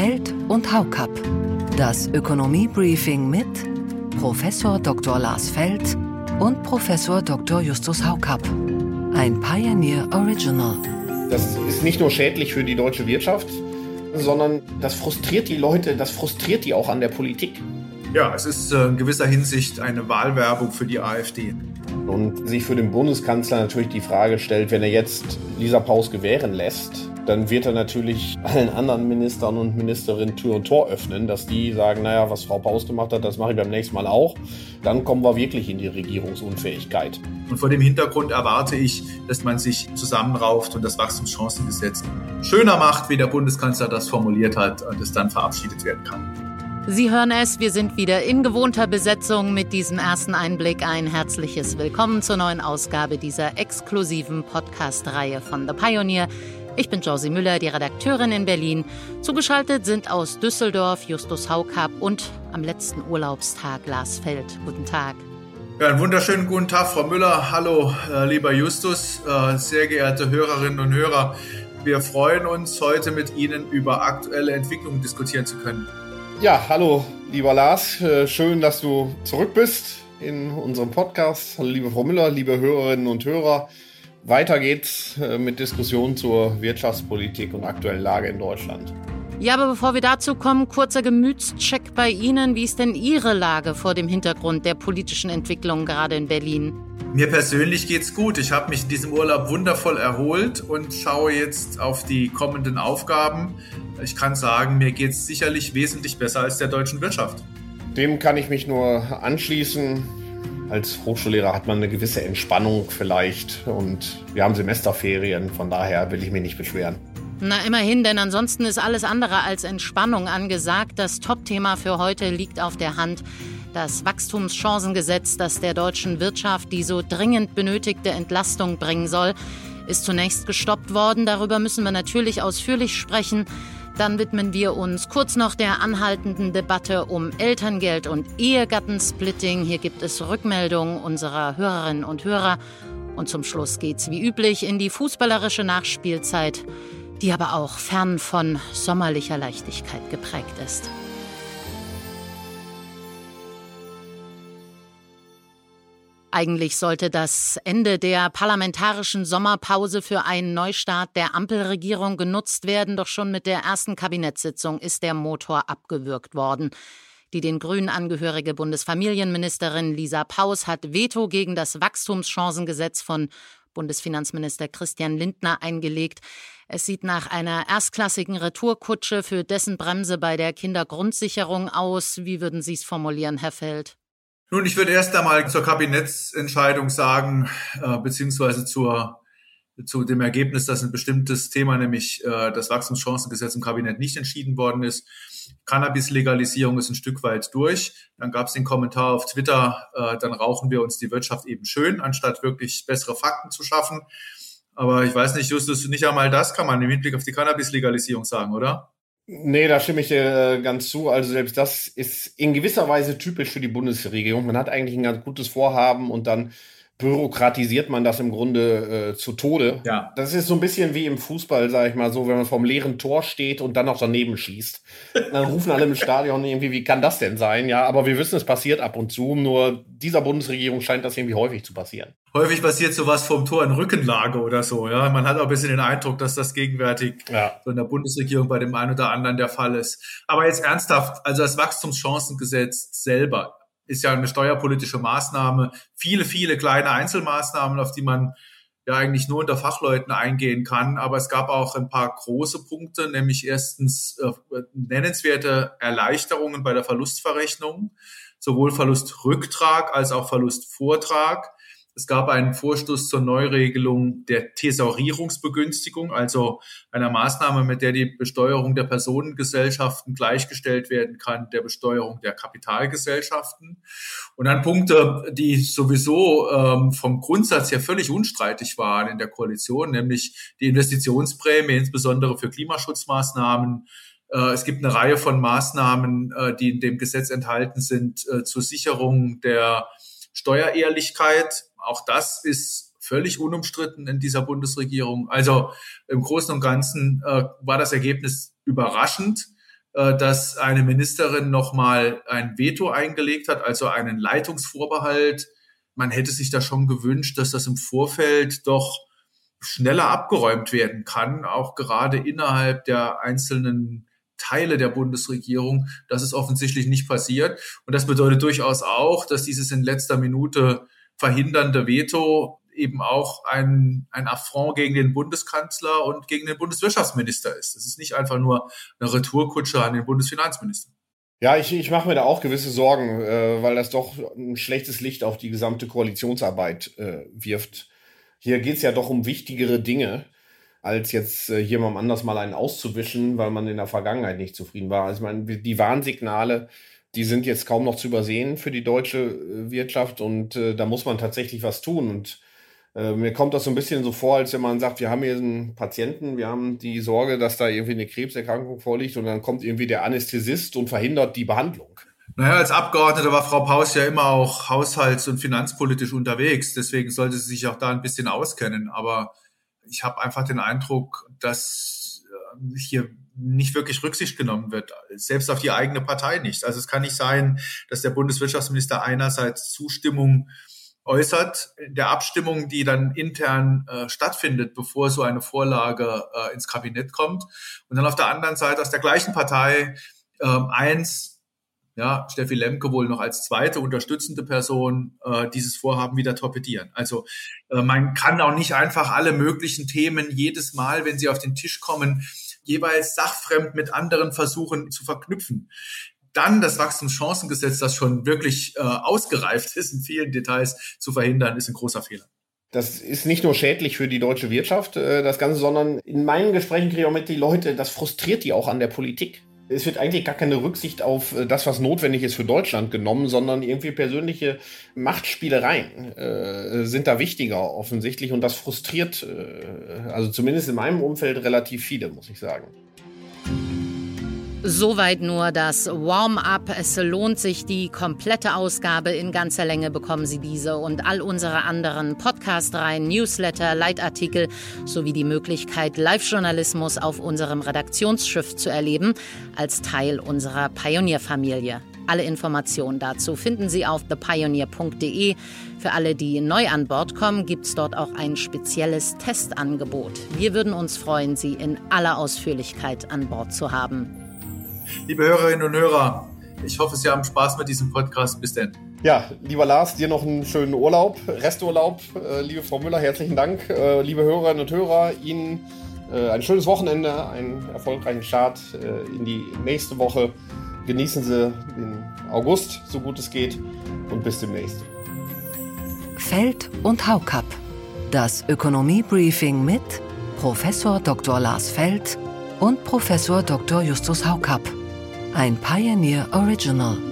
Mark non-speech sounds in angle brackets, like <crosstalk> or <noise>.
Feld und Haukapp. Das Ökonomie-Briefing mit Professor Dr. Lars Feld und Professor Dr. Justus Haukapp. Ein Pioneer Original. Das ist nicht nur schädlich für die deutsche Wirtschaft, sondern das frustriert die Leute, das frustriert die auch an der Politik. Ja, es ist äh, in gewisser Hinsicht eine Wahlwerbung für die AfD. Und sich für den Bundeskanzler natürlich die Frage stellt, wenn er jetzt Lisa Paus gewähren lässt, dann wird er natürlich allen anderen Ministern und Ministerinnen Tür und Tor öffnen, dass die sagen, naja, was Frau Paus gemacht hat, das mache ich beim nächsten Mal auch. Dann kommen wir wirklich in die Regierungsunfähigkeit. Und vor dem Hintergrund erwarte ich, dass man sich zusammenrauft und das Wachstumschancengesetz schöner macht, wie der Bundeskanzler das formuliert hat und es dann verabschiedet werden kann. Sie hören es, wir sind wieder in gewohnter Besetzung mit diesem ersten Einblick. Ein herzliches Willkommen zur neuen Ausgabe dieser exklusiven Podcast-Reihe von The Pioneer. Ich bin Josie Müller, die Redakteurin in Berlin. Zugeschaltet sind aus Düsseldorf Justus Haukapp und am letzten Urlaubstag Lars Feld. Guten Tag. Ja, einen wunderschönen guten Tag, Frau Müller. Hallo, äh, lieber Justus, äh, sehr geehrte Hörerinnen und Hörer. Wir freuen uns, heute mit Ihnen über aktuelle Entwicklungen diskutieren zu können. Ja, hallo, lieber Lars. Äh, schön, dass du zurück bist in unserem Podcast. Hallo, liebe Frau Müller, liebe Hörerinnen und Hörer. Weiter geht's äh, mit Diskussionen zur Wirtschaftspolitik und aktuellen Lage in Deutschland. Ja, aber bevor wir dazu kommen, kurzer Gemütscheck bei Ihnen. Wie ist denn Ihre Lage vor dem Hintergrund der politischen Entwicklung gerade in Berlin? Mir persönlich geht's gut. Ich habe mich in diesem Urlaub wundervoll erholt und schaue jetzt auf die kommenden Aufgaben ich kann sagen, mir geht es sicherlich wesentlich besser als der deutschen Wirtschaft. Dem kann ich mich nur anschließen. Als Hochschullehrer hat man eine gewisse Entspannung vielleicht und wir haben Semesterferien, von daher will ich mich nicht beschweren. Na immerhin, denn ansonsten ist alles andere als Entspannung angesagt. Das Top-Thema für heute liegt auf der Hand. Das Wachstumschancengesetz, das der deutschen Wirtschaft die so dringend benötigte Entlastung bringen soll, ist zunächst gestoppt worden. Darüber müssen wir natürlich ausführlich sprechen. Dann widmen wir uns kurz noch der anhaltenden Debatte um Elterngeld und Ehegattensplitting. Hier gibt es Rückmeldungen unserer Hörerinnen und Hörer. Und zum Schluss geht's wie üblich in die fußballerische Nachspielzeit, die aber auch fern von sommerlicher Leichtigkeit geprägt ist. Eigentlich sollte das Ende der parlamentarischen Sommerpause für einen Neustart der Ampelregierung genutzt werden, doch schon mit der ersten Kabinettssitzung ist der Motor abgewürgt worden. Die den Grünen angehörige Bundesfamilienministerin Lisa Paus hat Veto gegen das Wachstumschancengesetz von Bundesfinanzminister Christian Lindner eingelegt. Es sieht nach einer erstklassigen Retourkutsche für dessen Bremse bei der Kindergrundsicherung aus. Wie würden Sie es formulieren, Herr Feld? Nun, ich würde erst einmal zur Kabinettsentscheidung sagen, äh, beziehungsweise zur, zu dem Ergebnis, dass ein bestimmtes Thema, nämlich äh, das Wachstumschancengesetz im Kabinett nicht entschieden worden ist. Cannabis-Legalisierung ist ein Stück weit durch. Dann gab es den Kommentar auf Twitter, äh, dann rauchen wir uns die Wirtschaft eben schön, anstatt wirklich bessere Fakten zu schaffen. Aber ich weiß nicht, Justus, nicht einmal das kann man im Hinblick auf die Cannabis-Legalisierung sagen, oder? Nee, da stimme ich dir äh, ganz zu. Also selbst das ist in gewisser Weise typisch für die Bundesregierung. Man hat eigentlich ein ganz gutes Vorhaben und dann bürokratisiert man das im Grunde äh, zu Tode. Ja. Das ist so ein bisschen wie im Fußball, sag ich mal so, wenn man vom leeren Tor steht und dann noch daneben schießt. <laughs> Dann rufen alle im Stadion irgendwie, wie kann das denn sein? Ja, aber wir wissen, es passiert ab und zu. Nur dieser Bundesregierung scheint das irgendwie häufig zu passieren. Häufig passiert sowas vom Tor in Rückenlage oder so. Ja, man hat auch ein bisschen den Eindruck, dass das gegenwärtig ja. so in der Bundesregierung bei dem einen oder anderen der Fall ist. Aber jetzt ernsthaft, also das Wachstumschancengesetz selber ist ja eine steuerpolitische Maßnahme. Viele, viele kleine Einzelmaßnahmen, auf die man ja eigentlich nur unter Fachleuten eingehen kann. Aber es gab auch ein paar große Punkte, nämlich erstens äh, nennenswerte Erleichterungen bei der Verlustverrechnung, sowohl Verlustrücktrag als auch Verlustvortrag. Es gab einen Vorstoß zur Neuregelung der Thesaurierungsbegünstigung, also einer Maßnahme, mit der die Besteuerung der Personengesellschaften gleichgestellt werden kann der Besteuerung der Kapitalgesellschaften. Und dann Punkte, die sowieso ähm, vom Grundsatz her völlig unstreitig waren in der Koalition, nämlich die Investitionsprämie, insbesondere für Klimaschutzmaßnahmen, äh, es gibt eine Reihe von Maßnahmen, äh, die in dem Gesetz enthalten sind äh, zur Sicherung der Steuerehrlichkeit auch das ist völlig unumstritten in dieser Bundesregierung. Also im Großen und Ganzen äh, war das Ergebnis überraschend. äh, dass eine Ministerin nochmal ein Veto eingelegt hat, also einen Leitungsvorbehalt. Man hätte sich da schon gewünscht, dass das im Vorfeld doch schneller abgeräumt werden kann, auch gerade innerhalb der einzelnen Teile der Bundesregierung. Das ist offensichtlich nicht passiert. Und das bedeutet durchaus auch, dass dieses in letzter Minute verhindernde Veto eben auch ein, ein Affront gegen den Bundeskanzler und gegen den Bundeswirtschaftsminister ist. Das ist nicht einfach nur eine Retourkutsche an den Bundesfinanzminister. Ja, ich, ich mache mir da auch gewisse Sorgen, äh, weil das doch ein schlechtes Licht auf die gesamte Koalitionsarbeit äh, wirft. Hier geht es ja doch um wichtigere Dinge, als jetzt äh, jemandem anders mal einen auszuwischen, weil man in der Vergangenheit nicht zufrieden war. Also ich meine, die Warnsignale, die sind jetzt kaum noch zu übersehen für die deutsche äh, Wirtschaft und äh, da muss man tatsächlich was tun. Und äh, mir kommt das so ein bisschen so vor, als wenn man sagt, wir haben hier einen Patienten, wir haben die Sorge, dass da irgendwie eine Krebserkrankung vorliegt und dann kommt irgendwie der Anästhesist und verhindert die Behandlung. Naja, als Abgeordnete war Frau Paus ja immer auch haushalts- und finanzpolitisch unterwegs. Deswegen sollte sie sich auch da ein bisschen auskennen. Aber ich habe einfach den Eindruck, dass äh, hier nicht wirklich Rücksicht genommen wird, selbst auf die eigene Partei nicht. Also es kann nicht sein, dass der Bundeswirtschaftsminister einerseits Zustimmung äußert der Abstimmung, die dann intern äh, stattfindet, bevor so eine Vorlage äh, ins Kabinett kommt. Und dann auf der anderen Seite aus der gleichen Partei äh, eins, ja, Steffi Lemke wohl noch als zweite unterstützende Person äh, dieses Vorhaben wieder torpedieren. Also äh, man kann auch nicht einfach alle möglichen Themen jedes Mal, wenn sie auf den Tisch kommen, jeweils sachfremd mit anderen versuchen zu verknüpfen dann das Wachstumschancengesetz, das schon wirklich äh, ausgereift ist, in vielen Details zu verhindern, ist ein großer Fehler. Das ist nicht nur schädlich für die deutsche Wirtschaft, äh, das Ganze, sondern in meinen Gesprächen kriege ich auch mit die Leute, das frustriert die auch an der Politik. Es wird eigentlich gar keine Rücksicht auf äh, das, was notwendig ist für Deutschland genommen, sondern irgendwie persönliche Machtspielereien äh, sind da wichtiger offensichtlich und das frustriert, äh, also zumindest in meinem Umfeld relativ viele, muss ich sagen. Soweit nur das Warm-up. Es lohnt sich. Die komplette Ausgabe in ganzer Länge bekommen Sie diese und all unsere anderen Podcast-Reihen, Newsletter, Leitartikel sowie die Möglichkeit, Live-Journalismus auf unserem Redaktionsschiff zu erleben, als Teil unserer Pionierfamilie. Alle Informationen dazu finden Sie auf thepioneer.de. Für alle, die neu an Bord kommen, gibt es dort auch ein spezielles Testangebot. Wir würden uns freuen, Sie in aller Ausführlichkeit an Bord zu haben. Liebe Hörerinnen und Hörer, ich hoffe, Sie haben Spaß mit diesem Podcast. Bis denn. Ja, lieber Lars, dir noch einen schönen Urlaub, Resturlaub. Äh, liebe Frau Müller, herzlichen Dank. Äh, liebe Hörerinnen und Hörer, Ihnen äh, ein schönes Wochenende, einen erfolgreichen Start in die nächste Woche. Genießen Sie den August, so gut es geht, und bis demnächst. Feld und Haukapp. Das Ökonomie-Briefing mit Professor Dr. Lars Feld und Professor Dr. Justus Haukapp. Ein Pioneer Original.